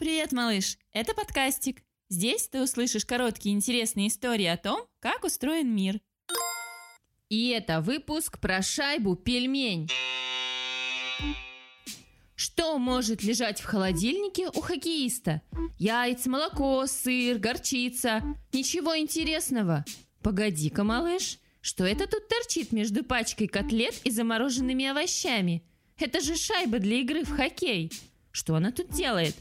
Привет, малыш! Это подкастик. Здесь ты услышишь короткие интересные истории о том, как устроен мир. И это выпуск про шайбу пельмень. Что может лежать в холодильнике у хоккеиста? Яйца, молоко, сыр, горчица. Ничего интересного. Погоди-ка, малыш, что это тут торчит между пачкой котлет и замороженными овощами? Это же шайба для игры в хоккей. Что она тут делает?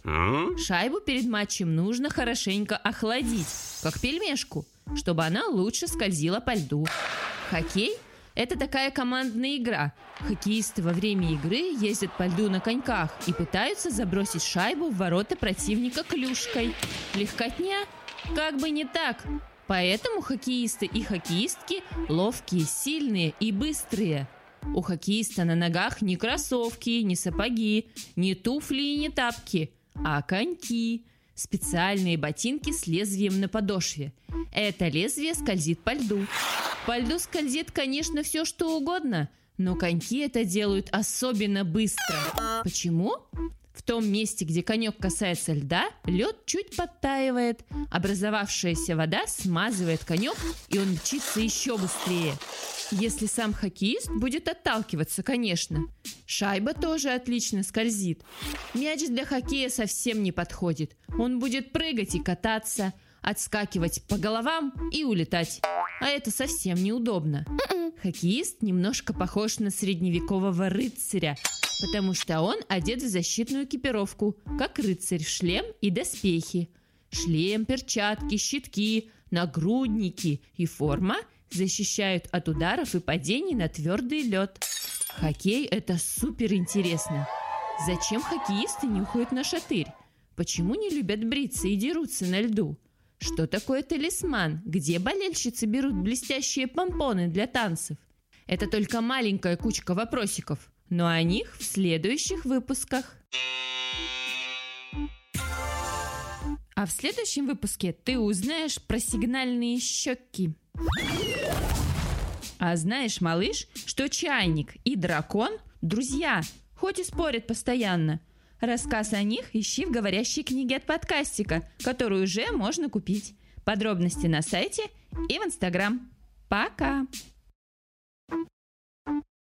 Шайбу перед матчем нужно хорошенько охладить, как пельмешку, чтобы она лучше скользила по льду. Хоккей – это такая командная игра. Хоккеисты во время игры ездят по льду на коньках и пытаются забросить шайбу в ворота противника клюшкой. Легкотня? Как бы не так. Поэтому хоккеисты и хоккеистки ловкие, сильные и быстрые – у хоккеиста на ногах не кроссовки, не сапоги, не туфли и не тапки, а коньки. Специальные ботинки с лезвием на подошве. Это лезвие скользит по льду. По льду скользит, конечно, все что угодно, но коньки это делают особенно быстро. Почему? В том месте, где конек касается льда, лед чуть подтаивает. Образовавшаяся вода смазывает конек, и он мчится еще быстрее. Если сам хоккеист будет отталкиваться, конечно. Шайба тоже отлично скользит. Мяч для хоккея совсем не подходит. Он будет прыгать и кататься, отскакивать по головам и улетать. А это совсем неудобно. Хоккеист немножко похож на средневекового рыцаря, потому что он одет в защитную экипировку, как рыцарь в шлем и доспехи. Шлем, перчатки, щитки, нагрудники и форма защищают от ударов и падений на твердый лед. Хоккей – это супер интересно. Зачем хоккеисты уходят на шатырь? Почему не любят бриться и дерутся на льду? Что такое талисман? Где болельщицы берут блестящие помпоны для танцев? Это только маленькая кучка вопросиков, но о них в следующих выпусках. А в следующем выпуске ты узнаешь про сигнальные щеки. А знаешь, малыш, что чайник и дракон – друзья, хоть и спорят постоянно. Рассказ о них ищи в говорящей книге от подкастика, которую уже можно купить. Подробности на сайте и в Инстаграм. Пока!